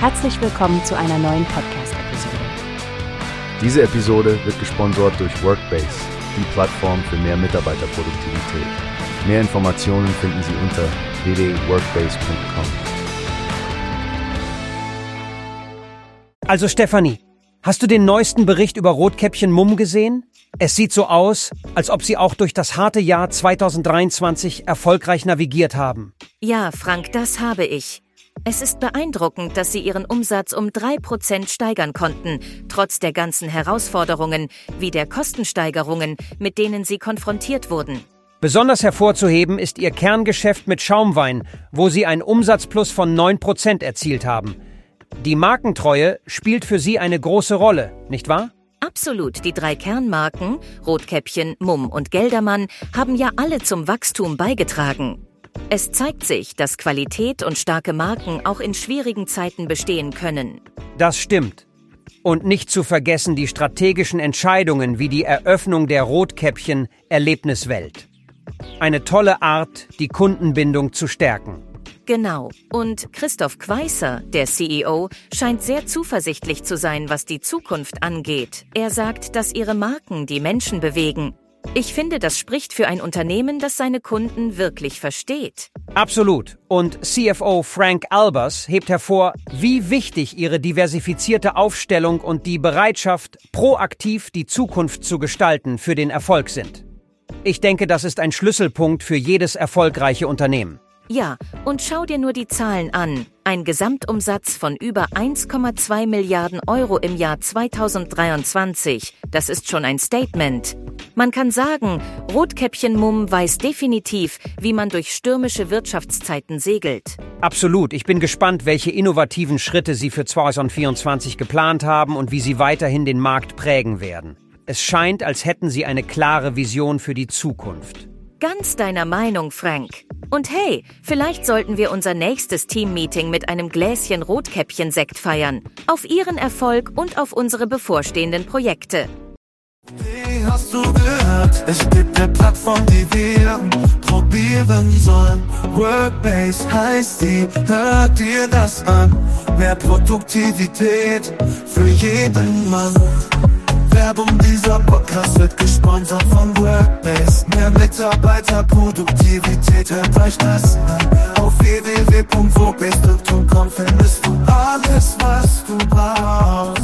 Herzlich willkommen zu einer neuen Podcast-Episode. Diese Episode wird gesponsert durch Workbase, die Plattform für mehr Mitarbeiterproduktivität. Mehr Informationen finden Sie unter www.workbase.com. Also Stefanie, hast du den neuesten Bericht über Rotkäppchen Mumm gesehen? Es sieht so aus, als ob sie auch durch das harte Jahr 2023 erfolgreich navigiert haben. Ja, Frank, das habe ich. Es ist beeindruckend, dass sie ihren Umsatz um drei Prozent steigern konnten, trotz der ganzen Herausforderungen wie der Kostensteigerungen, mit denen sie konfrontiert wurden. Besonders hervorzuheben ist ihr Kerngeschäft mit Schaumwein, wo sie einen Umsatzplus von 9% erzielt haben. Die Markentreue spielt für sie eine große Rolle, nicht wahr? Absolut, die drei Kernmarken, Rotkäppchen, Mumm und Geldermann, haben ja alle zum Wachstum beigetragen. Es zeigt sich, dass Qualität und starke Marken auch in schwierigen Zeiten bestehen können. Das stimmt. Und nicht zu vergessen die strategischen Entscheidungen wie die Eröffnung der Rotkäppchen Erlebniswelt. Eine tolle Art, die Kundenbindung zu stärken. Genau. Und Christoph Queißer, der CEO, scheint sehr zuversichtlich zu sein, was die Zukunft angeht. Er sagt, dass ihre Marken die Menschen bewegen ich finde, das spricht für ein Unternehmen, das seine Kunden wirklich versteht. Absolut. Und CFO Frank Albers hebt hervor, wie wichtig ihre diversifizierte Aufstellung und die Bereitschaft, proaktiv die Zukunft zu gestalten, für den Erfolg sind. Ich denke, das ist ein Schlüsselpunkt für jedes erfolgreiche Unternehmen. Ja, und schau dir nur die Zahlen an. Ein Gesamtumsatz von über 1,2 Milliarden Euro im Jahr 2023. Das ist schon ein Statement. Man kann sagen, Rotkäppchen Mumm weiß definitiv, wie man durch stürmische Wirtschaftszeiten segelt. Absolut. Ich bin gespannt, welche innovativen Schritte Sie für 2024 geplant haben und wie Sie weiterhin den Markt prägen werden. Es scheint, als hätten Sie eine klare Vision für die Zukunft. Ganz deiner Meinung, Frank. Und hey, vielleicht sollten wir unser nächstes Teammeeting mit einem Gläschen Rotkäppchen-Sekt feiern. Auf Ihren Erfolg und auf unsere bevorstehenden Projekte. Wie hast du gehört? Es gibt eine Plattform, die wir probieren sollen. Workbase heißt die, hört dir das an. Mehr Produktivität für jeden Mann. Werbung, dieser Podcast wird gesponsert von Workbase. Mehr Mitarbeiterproduktivität, euch das. Auf www.workbase.com findest du alles, was du brauchst.